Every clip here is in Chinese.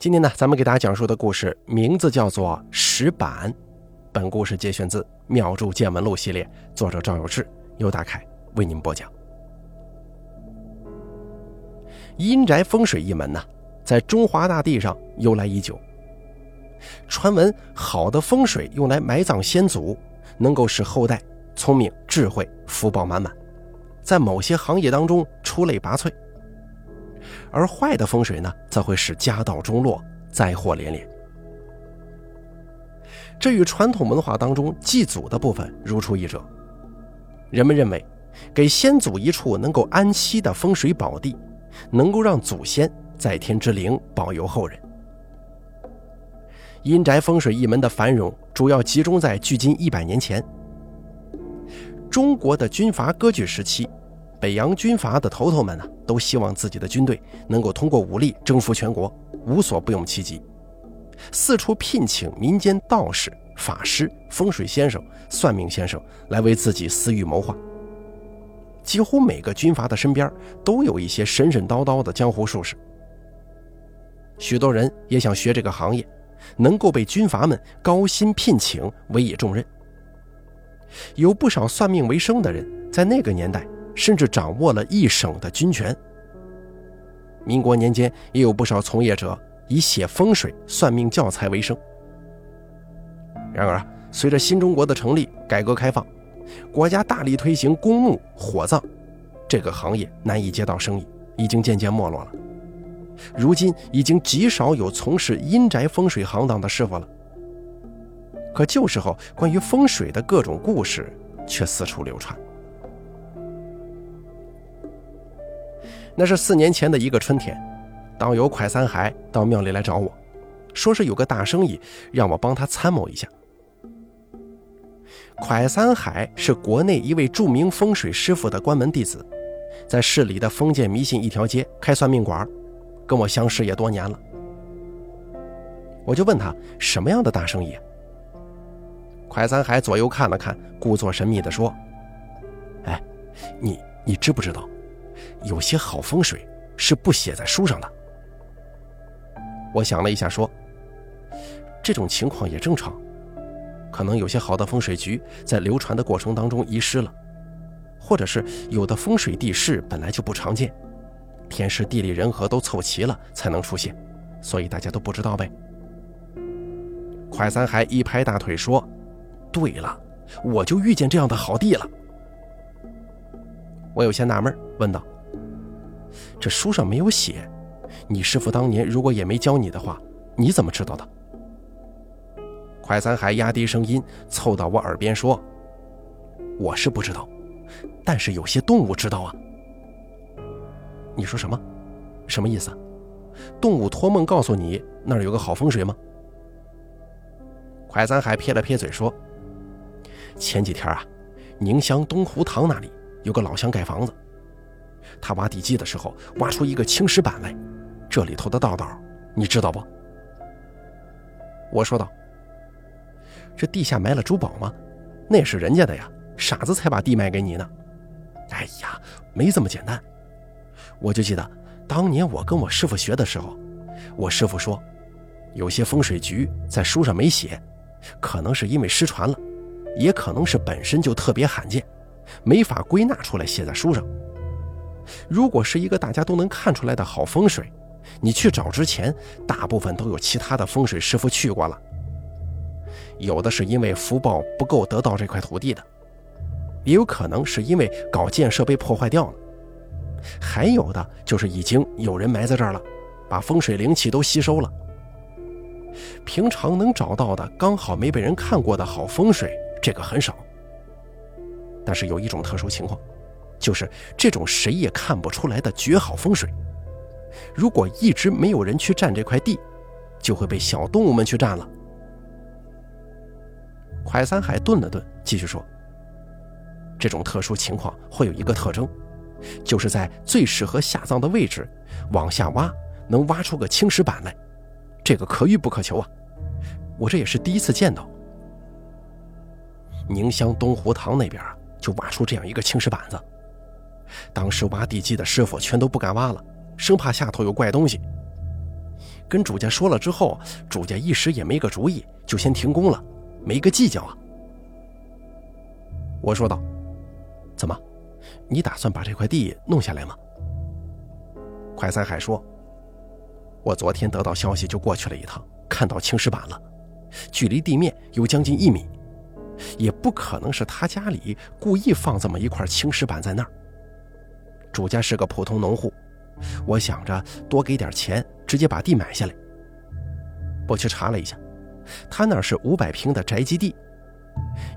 今天呢，咱们给大家讲述的故事名字叫做《石板》。本故事节选自《妙著见闻录》系列，作者赵有志，由大凯为您播讲。阴宅风水一门呢，在中华大地上由来已久。传闻好的风水用来埋葬先祖，能够使后代聪明、智慧、福报满满，在某些行业当中出类拔萃。而坏的风水呢，则会使家道中落，灾祸连连。这与传统文化当中祭祖的部分如出一辙。人们认为，给先祖一处能够安息的风水宝地，能够让祖先在天之灵保佑后人。阴宅风水一门的繁荣，主要集中在距今一百年前，中国的军阀割据时期。北洋军阀的头头们呢，都希望自己的军队能够通过武力征服全国，无所不用其极，四处聘请民间道士、法师、风水先生、算命先生来为自己私欲谋划。几乎每个军阀的身边都有一些神神叨叨的江湖术士，许多人也想学这个行业，能够被军阀们高薪聘请，委以重任。有不少算命为生的人，在那个年代。甚至掌握了一省的军权。民国年间，也有不少从业者以写风水、算命教材为生。然而，随着新中国的成立、改革开放，国家大力推行公墓火葬，这个行业难以接到生意，已经渐渐没落了。如今已经极少有从事阴宅风水行当的师傅了。可旧时候关于风水的各种故事却四处流传。那是四年前的一个春天，导游蒯三海到庙里来找我，说是有个大生意，让我帮他参谋一下。蒯三海是国内一位著名风水师傅的关门弟子，在市里的封建迷信一条街开算命馆，跟我相识也多年了。我就问他什么样的大生意？蒯三海左右看了看，故作神秘地说：“哎，你你知不知道？”有些好风水是不写在书上的。我想了一下，说：“这种情况也正常，可能有些好的风水局在流传的过程当中遗失了，或者是有的风水地势本来就不常见，天时地利人和都凑齐了才能出现，所以大家都不知道呗。”快三还一拍大腿说：“对了，我就遇见这样的好地了。”我有些纳闷，问道。这书上没有写，你师傅当年如果也没教你的话，你怎么知道的？快三海压低声音凑到我耳边说：“我是不知道，但是有些动物知道啊。”你说什么？什么意思？动物托梦告诉你那儿有个好风水吗？快三海撇了撇嘴说：“前几天啊，宁乡东湖塘那里有个老乡盖房子。”他挖地基的时候，挖出一个青石板来，这里头的道道，你知道不？我说道：“这地下埋了珠宝吗？那是人家的呀，傻子才把地卖给你呢。”哎呀，没这么简单。我就记得当年我跟我师傅学的时候，我师傅说，有些风水局在书上没写，可能是因为失传了，也可能是本身就特别罕见，没法归纳出来写在书上。如果是一个大家都能看出来的好风水，你去找之前，大部分都有其他的风水师傅去过了。有的是因为福报不够得到这块土地的，也有可能是因为搞建设被破坏掉了，还有的就是已经有人埋在这儿了，把风水灵气都吸收了。平常能找到的刚好没被人看过的好风水，这个很少。但是有一种特殊情况。就是这种谁也看不出来的绝好风水，如果一直没有人去占这块地，就会被小动物们去占了。快三海顿了顿，继续说：“这种特殊情况会有一个特征，就是在最适合下葬的位置，往下挖能挖出个青石板来，这个可遇不可求啊！我这也是第一次见到。宁乡东湖塘那边就挖出这样一个青石板子。”当时挖地基的师傅全都不敢挖了，生怕下头有怪东西。跟主家说了之后，主家一时也没个主意，就先停工了，没个计较啊。我说道：“怎么，你打算把这块地弄下来吗？”快三海说：“我昨天得到消息就过去了一趟，看到青石板了，距离地面有将近一米，也不可能是他家里故意放这么一块青石板在那儿。主家是个普通农户，我想着多给点钱，直接把地买下来。我去查了一下，他那是五百平的宅基地。”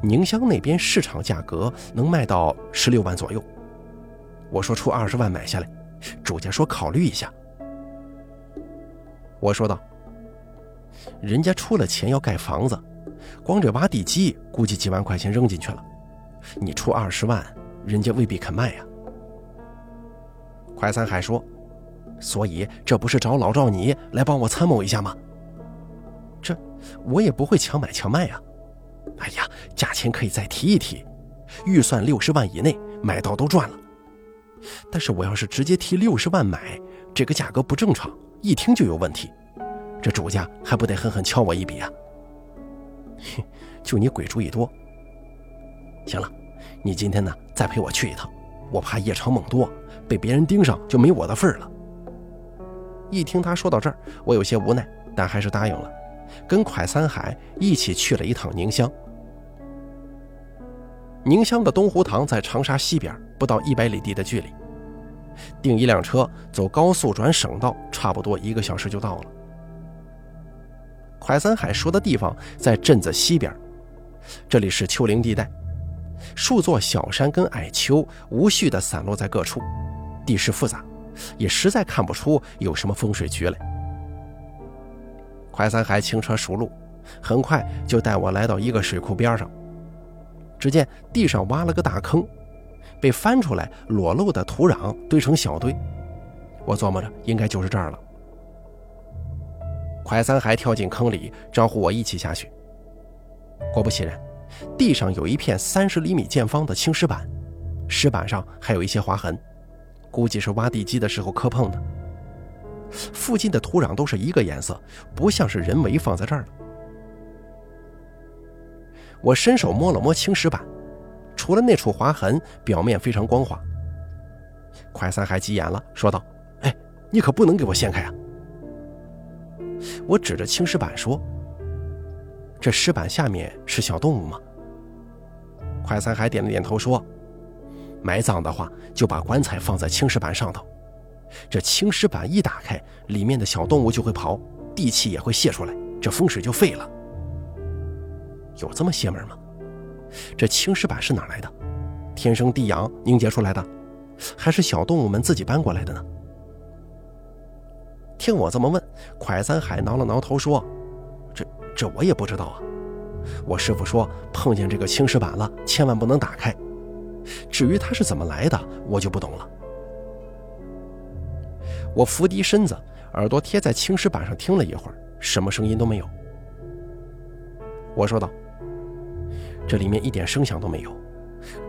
宁乡那边市场价格能卖到十六万左右，我说出二十万买下来，主家说考虑一下。我说道：“人家出了钱要盖房子，光这挖地基估计几万块钱扔进去了，你出二十万，人家未必肯卖呀。”快三海说：“所以这不是找老赵你来帮我参谋一下吗？这我也不会强买强卖呀。”哎呀，价钱可以再提一提，预算六十万以内买到都赚了。但是我要是直接提六十万买，这个价格不正常，一听就有问题。这主家还不得狠狠敲我一笔啊？哼，就你鬼主意多。行了，你今天呢再陪我去一趟，我怕夜长梦多，被别人盯上就没我的份儿了。一听他说到这儿，我有些无奈，但还是答应了。跟蒯三海一起去了一趟宁乡。宁乡的东湖塘在长沙西边，不到一百里地的距离。订一辆车，走高速转省道，差不多一个小时就到了。蒯三海说的地方在镇子西边，这里是丘陵地带，数座小山跟矮丘无序地散落在各处，地势复杂，也实在看不出有什么风水局来。快三海轻车熟路，很快就带我来到一个水库边上。只见地上挖了个大坑，被翻出来裸露的土壤堆成小堆。我琢磨着，应该就是这儿了。快三海跳进坑里，招呼我一起下去。果不其然，地上有一片三十厘米见方的青石板，石板上还有一些划痕，估计是挖地基的时候磕碰的。附近的土壤都是一个颜色，不像是人为放在这儿的。我伸手摸了摸青石板，除了那处划痕，表面非常光滑。快三海急眼了，说道：“哎，你可不能给我掀开啊！”我指着青石板说：“这石板下面是小动物吗？”快三海点了点头说：“埋葬的话，就把棺材放在青石板上头。”这青石板一打开，里面的小动物就会跑，地气也会泄出来，这风水就废了。有这么邪门吗？这青石板是哪来的？天生地养凝结出来的，还是小动物们自己搬过来的呢？听我这么问，蒯三海挠了挠头说：“这我也不知道啊。我师傅说，碰见这个青石板了，千万不能打开。至于它是怎么来的，我就不懂了。”我伏低身子，耳朵贴在青石板上听了一会儿，什么声音都没有。我说道：“这里面一点声响都没有，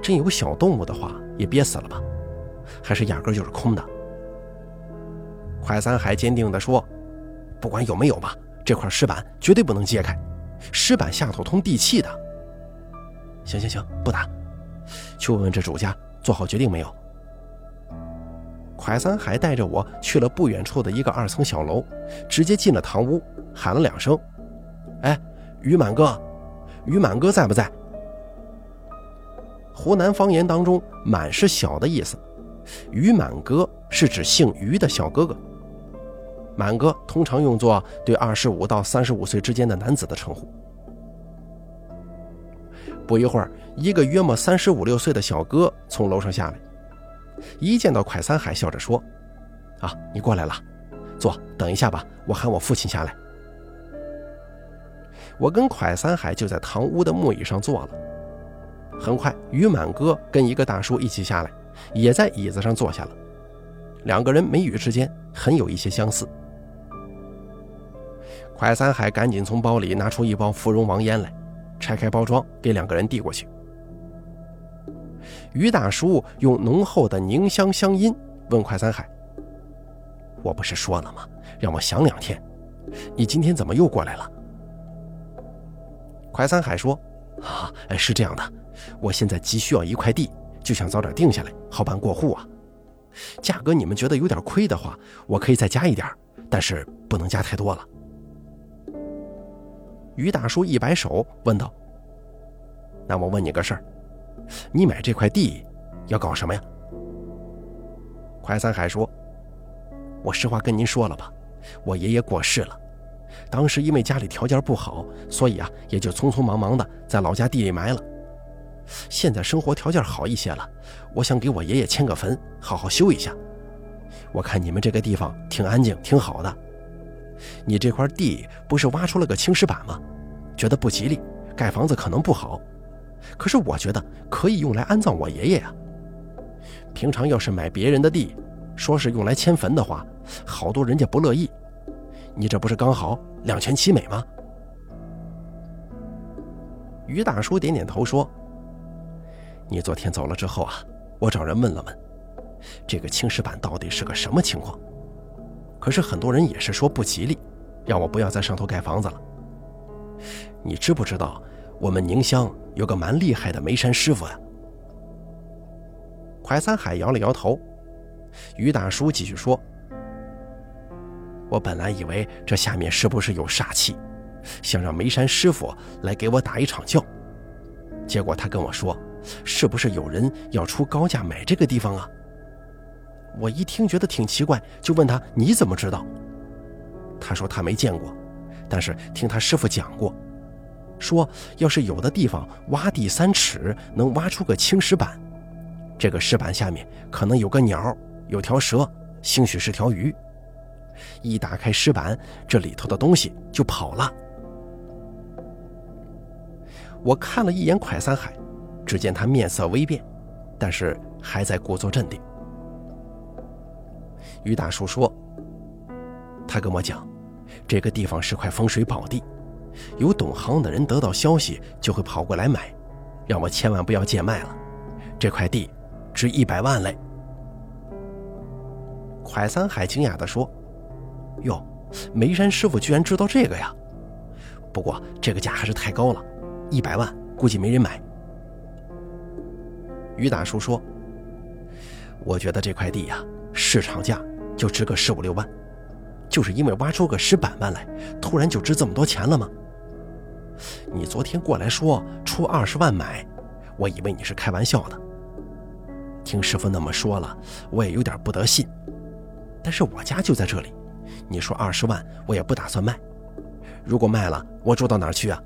真有小动物的话，也憋死了吧？还是压根就是空的？”快三海坚定地说：“不管有没有吧，这块石板绝对不能揭开，石板下头通地气的。”行行行，不打，去问问这主家做好决定没有。蒯三海带着我去了不远处的一个二层小楼，直接进了堂屋，喊了两声：“哎，于满哥，于满哥在不在？”湖南方言当中，“满”是小的意思，于满哥是指姓于的小哥哥。满哥通常用作对二十五到三十五岁之间的男子的称呼。不一会儿，一个约莫三十五六岁的小哥从楼上下来。一见到蒯三海，笑着说：“啊，你过来了，坐，等一下吧，我喊我父亲下来。”我跟蒯三海就在堂屋的木椅上坐了。很快，于满哥跟一个大叔一起下来，也在椅子上坐下了。两个人眉宇之间很有一些相似。蒯三海赶紧从包里拿出一包芙蓉王烟来，拆开包装给两个人递过去。于大叔用浓厚的凝香香音问快三海：“我不是说了吗？让我想两天。你今天怎么又过来了？”快三海说：“啊，是这样的，我现在急需要一块地，就想早点定下来，好办过户啊。价格你们觉得有点亏的话，我可以再加一点，但是不能加太多了。”于大叔一摆手，问道：“那我问你个事儿，你买这块地要搞什么呀？”快三海说：“我实话跟您说了吧，我爷爷过世了，当时因为家里条件不好，所以啊，也就匆匆忙忙的在老家地里埋了。现在生活条件好一些了，我想给我爷爷迁个坟，好好修一下。我看你们这个地方挺安静，挺好的。”你这块地不是挖出了个青石板吗？觉得不吉利，盖房子可能不好。可是我觉得可以用来安葬我爷爷呀。平常要是买别人的地，说是用来迁坟的话，好多人家不乐意。你这不是刚好两全其美吗？于大叔点点头说：“你昨天走了之后啊，我找人问了问，这个青石板到底是个什么情况。”可是很多人也是说不吉利，让我不要在上头盖房子了。你知不知道，我们宁乡有个蛮厉害的煤山师傅呀？快三海摇了摇头。于大叔继续说：“我本来以为这下面是不是有煞气，想让煤山师傅来给我打一场教。结果他跟我说，是不是有人要出高价买这个地方啊？”我一听觉得挺奇怪，就问他：“你怎么知道？”他说他没见过，但是听他师傅讲过，说要是有的地方挖地三尺能挖出个青石板，这个石板下面可能有个鸟，有条蛇，兴许是条鱼。一打开石板，这里头的东西就跑了。我看了一眼蒯三海，只见他面色微变，但是还在故作镇定。于大叔说：“他跟我讲，这个地方是块风水宝地，有懂行的人得到消息就会跑过来买，让我千万不要贱卖了。这块地值一百万嘞。”蒯三海惊讶地说：“哟，梅山师傅居然知道这个呀？不过这个价还是太高了，一百万估计没人买。”于大叔说：“我觉得这块地呀，市场价。”就值个十五六万，就是因为挖出个石板板来，突然就值这么多钱了吗？你昨天过来说出二十万买，我以为你是开玩笑的。听师傅那么说了，我也有点不得信。但是我家就在这里，你说二十万，我也不打算卖。如果卖了，我住到哪儿去啊？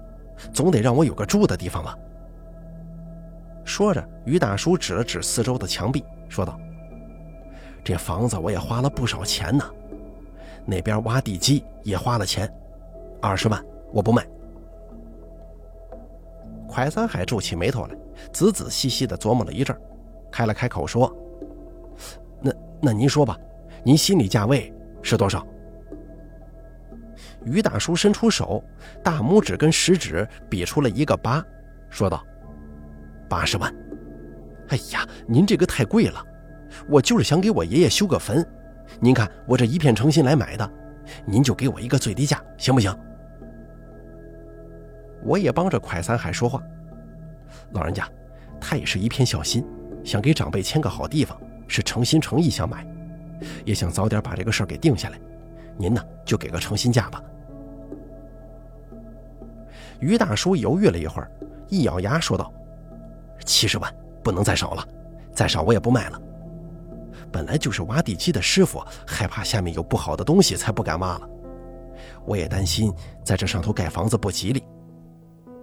总得让我有个住的地方吧。说着，于大叔指了指四周的墙壁，说道。这房子我也花了不少钱呢，那边挖地基也花了钱，二十万我不卖。蒯三海皱起眉头来，仔仔细细的琢磨了一阵，开了开口说：“那那您说吧，您心里价位是多少？”于大叔伸出手，大拇指跟食指比出了一个八，说道：“八十万。”哎呀，您这个太贵了。我就是想给我爷爷修个坟，您看我这一片诚心来买的，您就给我一个最低价，行不行？我也帮着蒯三海说话，老人家，他也是一片孝心，想给长辈迁个好地方，是诚心诚意想买，也想早点把这个事儿给定下来，您呢就给个诚心价吧。于大叔犹豫了一会儿，一咬牙说道：“七十万，不能再少了，再少我也不卖了。”本来就是挖地基的师傅，害怕下面有不好的东西，才不敢挖了。我也担心在这上头盖房子不吉利。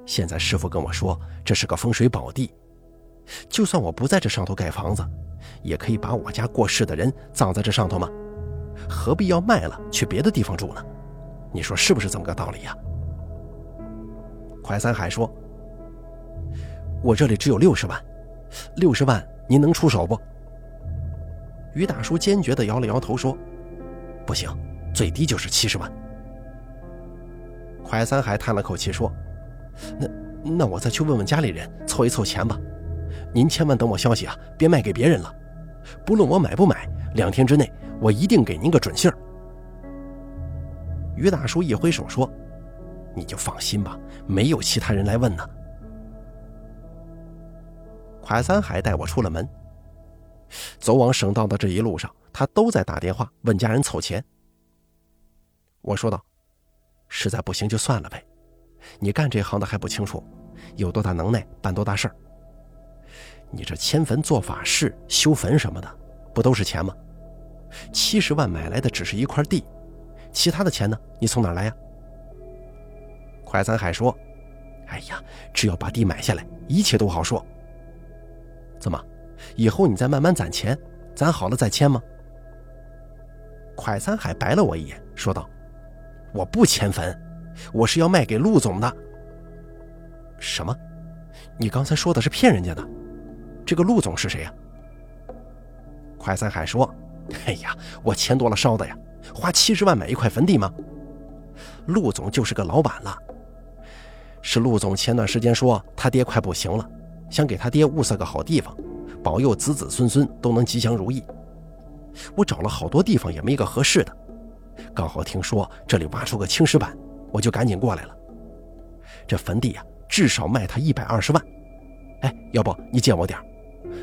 现在师傅跟我说这是个风水宝地，就算我不在这上头盖房子，也可以把我家过世的人葬在这上头吗？何必要卖了去别的地方住呢？你说是不是这么个道理呀？快三海说：“我这里只有六十万，六十万您能出手不？”于大叔坚决地摇了摇头，说：“不行，最低就是七十万。”快三海叹了口气，说：“那那我再去问问家里人，凑一凑钱吧。您千万等我消息啊，别卖给别人了。不论我买不买，两天之内我一定给您个准信儿。”于大叔一挥手说：“你就放心吧，没有其他人来问呢。”快三海带我出了门，走往省道的这一路上，他都在打电话问家人凑钱。我说道：“实在不行就算了呗，你干这行的还不清楚，有多大能耐办多大事儿。你这迁坟做法事、修坟什么的，不都是钱吗？七十万买来的只是一块地。”其他的钱呢？你从哪来呀？快三海说：“哎呀，只要把地买下来，一切都好说。怎么，以后你再慢慢攒钱，攒好了再签吗？”快三海白了我一眼，说道：“我不迁坟，我是要卖给陆总的。”什么？你刚才说的是骗人家的？这个陆总是谁呀？快三海说：“哎呀，我钱多了烧的呀。”花七十万买一块坟地吗？陆总就是个老板了。是陆总前段时间说他爹快不行了，想给他爹物色个好地方，保佑子子孙孙都能吉祥如意。我找了好多地方也没一个合适的，刚好听说这里挖出个青石板，我就赶紧过来了。这坟地呀，至少卖他一百二十万。哎，要不你借我点儿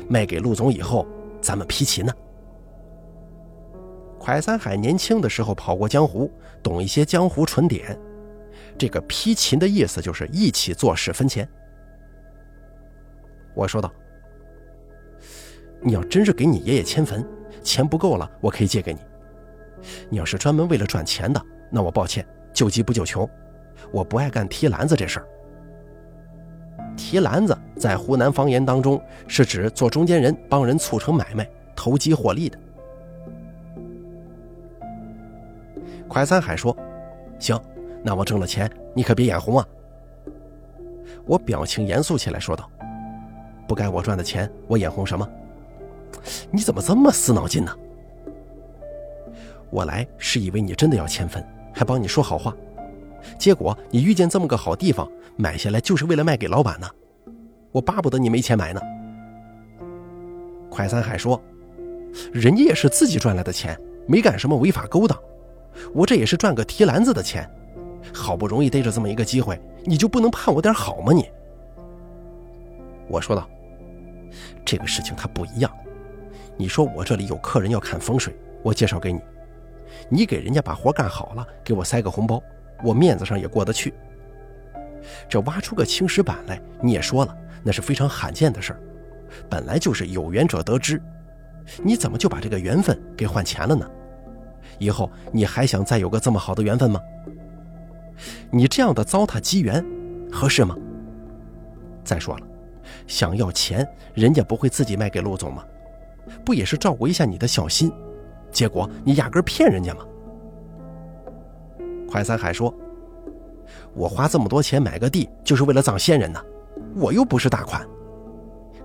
卖给陆总以后，咱们批秦呢？蒯三海年轻的时候跑过江湖，懂一些江湖纯典。这个批琴的意思就是一起做事分钱。我说道：“你要真是给你爷爷迁坟，钱不够了，我可以借给你。你要是专门为了赚钱的，那我抱歉，救急不救穷。我不爱干提篮子这事儿。提篮子在湖南方言当中是指做中间人，帮人促成买卖，投机获利的。”快三海说：“行，那我挣了钱，你可别眼红啊。”我表情严肃起来，说道：“不该我赚的钱，我眼红什么？你怎么这么死脑筋呢？我来是以为你真的要迁坟，还帮你说好话，结果你遇见这么个好地方，买下来就是为了卖给老板呢。我巴不得你没钱买呢。”快三海说：“人家也是自己赚来的钱，没干什么违法勾当。”我这也是赚个提篮子的钱，好不容易逮着这么一个机会，你就不能盼我点好吗？你，我说道，这个事情它不一样。你说我这里有客人要看风水，我介绍给你，你给人家把活干好了，给我塞个红包，我面子上也过得去。这挖出个青石板来，你也说了，那是非常罕见的事儿，本来就是有缘者得之，你怎么就把这个缘分给换钱了呢？以后你还想再有个这么好的缘分吗？你这样的糟蹋机缘，合适吗？再说了，想要钱，人家不会自己卖给陆总吗？不也是照顾一下你的小心？结果你压根骗人家吗？快三海说：“我花这么多钱买个地，就是为了葬先人呢，我又不是大款。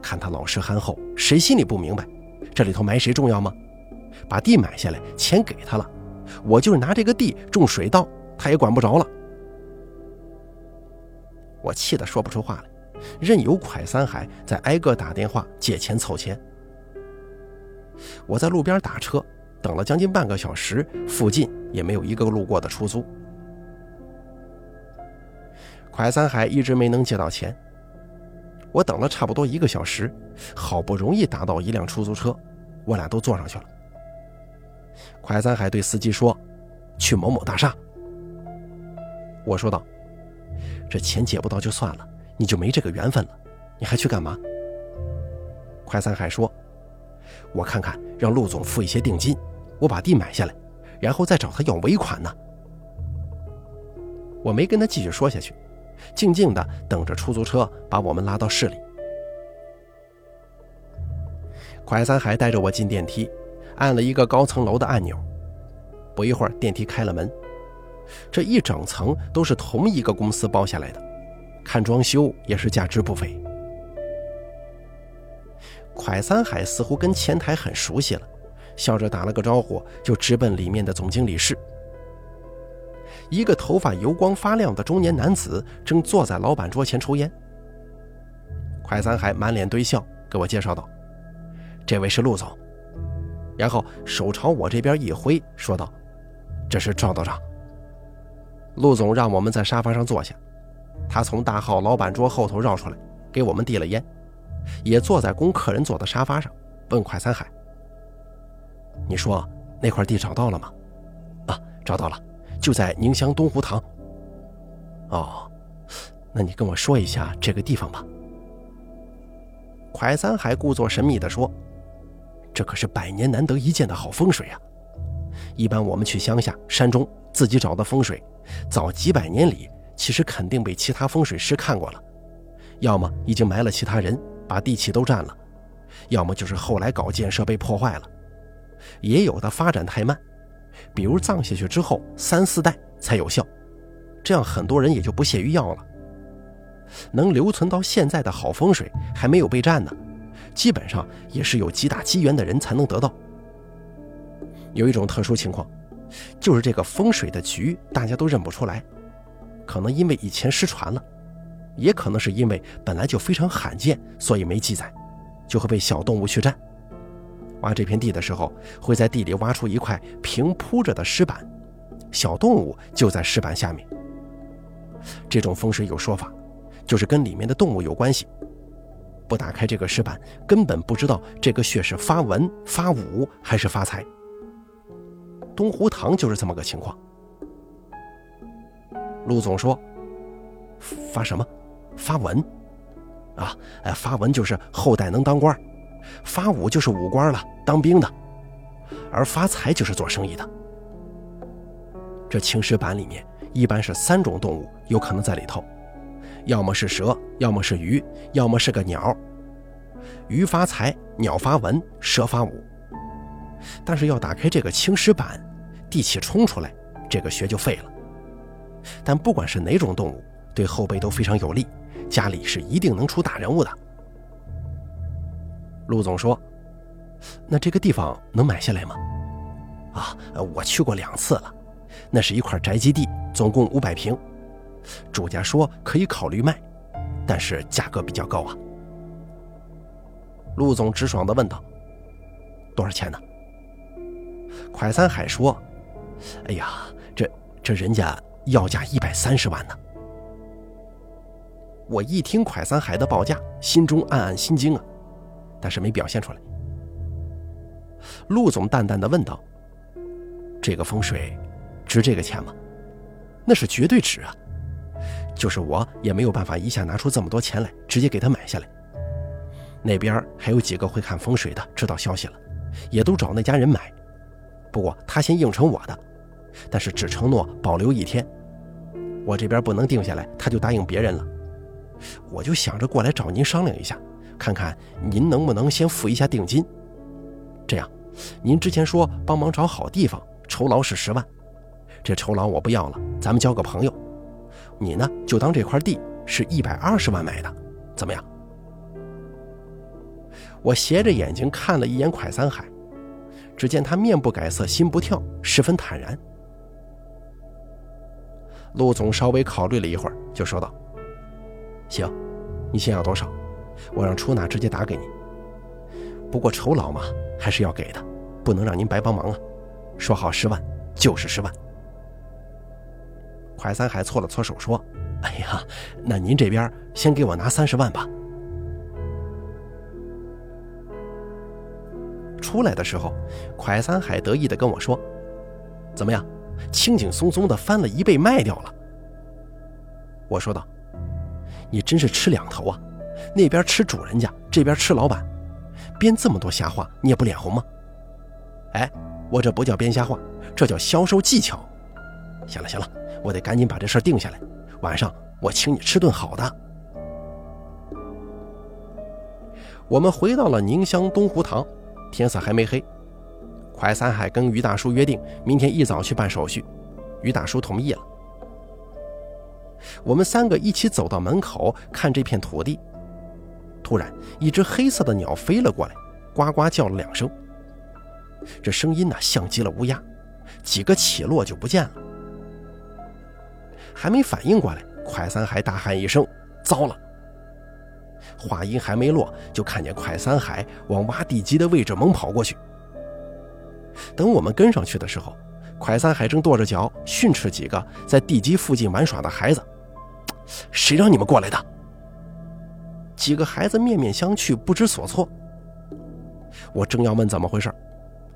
看他老实憨厚，谁心里不明白？这里头埋谁重要吗？”把地买下来，钱给他了，我就是拿这个地种水稻，他也管不着了。我气得说不出话来，任由蒯三海在挨个打电话借钱凑钱。我在路边打车，等了将近半个小时，附近也没有一个路过的出租。蒯三海一直没能借到钱，我等了差不多一个小时，好不容易打到一辆出租车，我俩都坐上去了。快三海对司机说：“去某某大厦。”我说道：“这钱借不到就算了，你就没这个缘分了，你还去干嘛？”快三海说：“我看看，让陆总付一些定金，我把地买下来，然后再找他要尾款呢。”我没跟他继续说下去，静静的等着出租车把我们拉到市里。快三海带着我进电梯。按了一个高层楼的按钮，不一会儿电梯开了门。这一整层都是同一个公司包下来的，看装修也是价值不菲。蒯三海似乎跟前台很熟悉了，笑着打了个招呼，就直奔里面的总经理室。一个头发油光发亮的中年男子正坐在老板桌前抽烟。蒯三海满脸堆笑，给我介绍道：“这位是陆总。”然后手朝我这边一挥，说道：“这是赵道长。”陆总让我们在沙发上坐下，他从大号老板桌后头绕出来，给我们递了烟，也坐在供客人坐的沙发上，问快三海：“你说那块地找到了吗？”“啊，找到了，就在宁乡东湖塘。”“哦，那你跟我说一下这个地方吧。”快三海故作神秘地说：“这可是百年难得一见的好风水啊！一般我们去乡下、山中自己找的风水。”早几百年里，其实肯定被其他风水师看过了，要么已经埋了其他人，把地气都占了，要么就是后来搞建设被破坏了，也有的发展太慢，比如葬下去之后三四代才有效，这样很多人也就不屑于要了。能留存到现在的好风水还没有被占呢，基本上也是有极大机缘的人才能得到。有一种特殊情况。就是这个风水的局，大家都认不出来，可能因为以前失传了，也可能是因为本来就非常罕见，所以没记载，就会被小动物去占。挖这片地的时候，会在地里挖出一块平铺着的石板，小动物就在石板下面。这种风水有说法，就是跟里面的动物有关系。不打开这个石板，根本不知道这个穴是发文、发武还是发财。东湖塘就是这么个情况。陆总说：“发什么？发文？啊，哎，发文就是后代能当官，发武就是武官了，当兵的，而发财就是做生意的。这青石板里面一般是三种动物有可能在里头，要么是蛇，要么是鱼，要么是个鸟。鱼发财，鸟发文，蛇发武。但是要打开这个青石板。”地气冲出来，这个穴就废了。但不管是哪种动物，对后辈都非常有利，家里是一定能出大人物的。陆总说：“那这个地方能买下来吗？”啊，我去过两次了，那是一块宅基地，总共五百平，主家说可以考虑卖，但是价格比较高啊。陆总直爽地问道：“多少钱呢？”快三海说。哎呀，这这人家要价一百三十万呢！我一听蒯三海的报价，心中暗暗心惊啊，但是没表现出来。陆总淡淡的问道：“这个风水值这个钱吗？”那是绝对值啊！就是我也没有办法一下拿出这么多钱来，直接给他买下来。那边还有几个会看风水的，知道消息了，也都找那家人买。不过他先应承我的。但是只承诺保留一天，我这边不能定下来，他就答应别人了。我就想着过来找您商量一下，看看您能不能先付一下定金。这样，您之前说帮忙找好地方，酬劳是十万，这酬劳我不要了，咱们交个朋友。你呢，就当这块地是一百二十万买的，怎么样？我斜着眼睛看了一眼蒯三海，只见他面不改色，心不跳，十分坦然。陆总稍微考虑了一会儿，就说道：“行，你先要多少？我让出纳直接打给你。不过酬劳嘛，还是要给的，不能让您白帮忙啊。说好十万，就是十万。”快三海搓了搓手说：“哎呀，那您这边先给我拿三十万吧。”出来的时候，快三海得意的跟我说：“怎么样？”轻轻松松的翻了一倍卖掉了。我说道：“你真是吃两头啊，那边吃主人家，这边吃老板，编这么多瞎话，你也不脸红吗？”哎，我这不叫编瞎话，这叫销售技巧。行了行了，我得赶紧把这事定下来，晚上我请你吃顿好的。我们回到了宁乡东湖塘，天色还没黑。快三海跟于大叔约定，明天一早去办手续。于大叔同意了。我们三个一起走到门口，看这片土地。突然，一只黑色的鸟飞了过来，呱呱叫了两声。这声音呢，像极了乌鸦。几个起落就不见了。还没反应过来，快三海大喊一声：“糟了！”话音还没落，就看见快三海往挖地基的位置猛跑过去。等我们跟上去的时候，快三海正跺着脚训斥几个在地基附近玩耍的孩子：“谁让你们过来的？”几个孩子面面相觑，不知所措。我正要问怎么回事，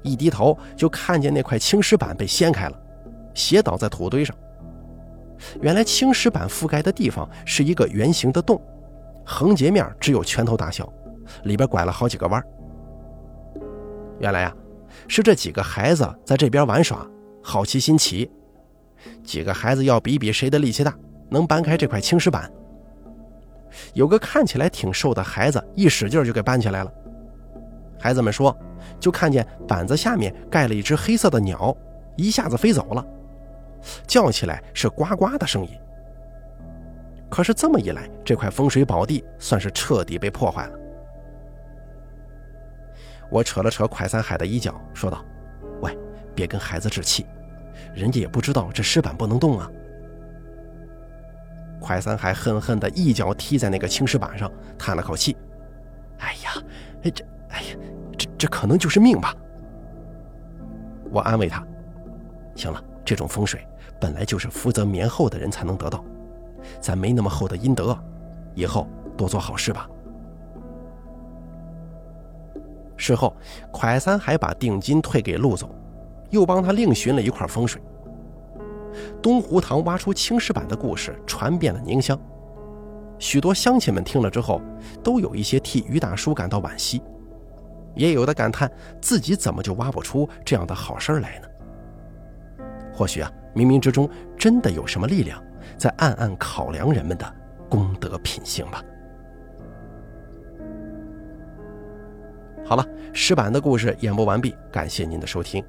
一低头就看见那块青石板被掀开了，斜倒在土堆上。原来青石板覆盖的地方是一个圆形的洞，横截面只有拳头大小，里边拐了好几个弯。原来啊，是这几个孩子在这边玩耍，好奇心起，几个孩子要比比谁的力气大，能搬开这块青石板。有个看起来挺瘦的孩子一使劲就给搬起来了。孩子们说，就看见板子下面盖了一只黑色的鸟，一下子飞走了。叫起来是呱呱的声音。可是这么一来，这块风水宝地算是彻底被破坏了。我扯了扯快三海的衣角，说道：“，别跟孩子置气，人家也不知道这石板不能动啊。”快三海恨恨地一脚踢在那个青石板上，叹了口气：“哎呀，哎这，哎呀，这这可能就是命吧。”我安慰他：“行了，这种风水。”本来就是福泽绵厚的人才能得到，咱没那么厚的阴德，以后多做好事吧。事后，蒯三还把定金退给陆总，又帮他另寻了一块风水。东湖塘挖出青石板的故事传遍了宁乡，许多乡亲们听了之后，都有一些替于大叔感到惋惜，也有的感叹自己怎么就挖不出这样的好事来呢？或许啊。冥冥之中，真的有什么力量在暗暗考量人们的功德品性吧。好了，石板的故事演播完毕，感谢您的收听。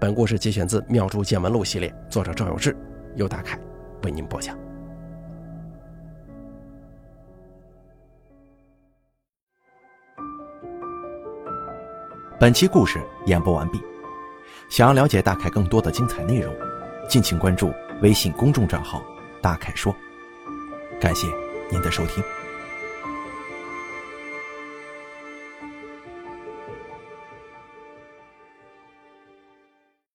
本故事节选自《妙珠见闻录》系列，作者赵有志，由大凯为您播讲。本期故事演播完毕，想要了解大凯更多的精彩内容。敬请关注微信公众账号“大凯说”，感谢您的收听。